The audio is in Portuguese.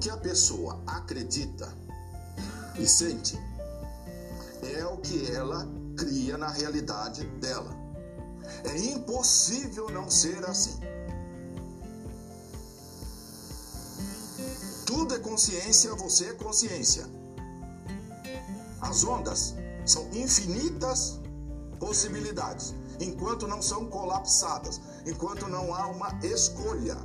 que a pessoa acredita e sente é o que ela cria na realidade dela. É impossível não ser assim. Tudo é consciência, você é consciência. As ondas são infinitas possibilidades, enquanto não são colapsadas, enquanto não há uma escolha.